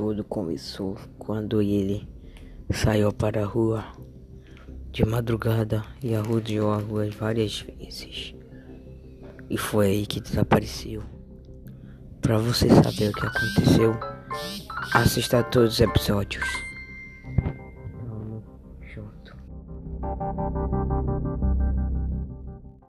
tudo começou quando ele saiu para a rua de madrugada e arrodeou a rua várias vezes. E foi aí que desapareceu. Para você saber o que aconteceu, assista a todos os episódios. Vamos junto.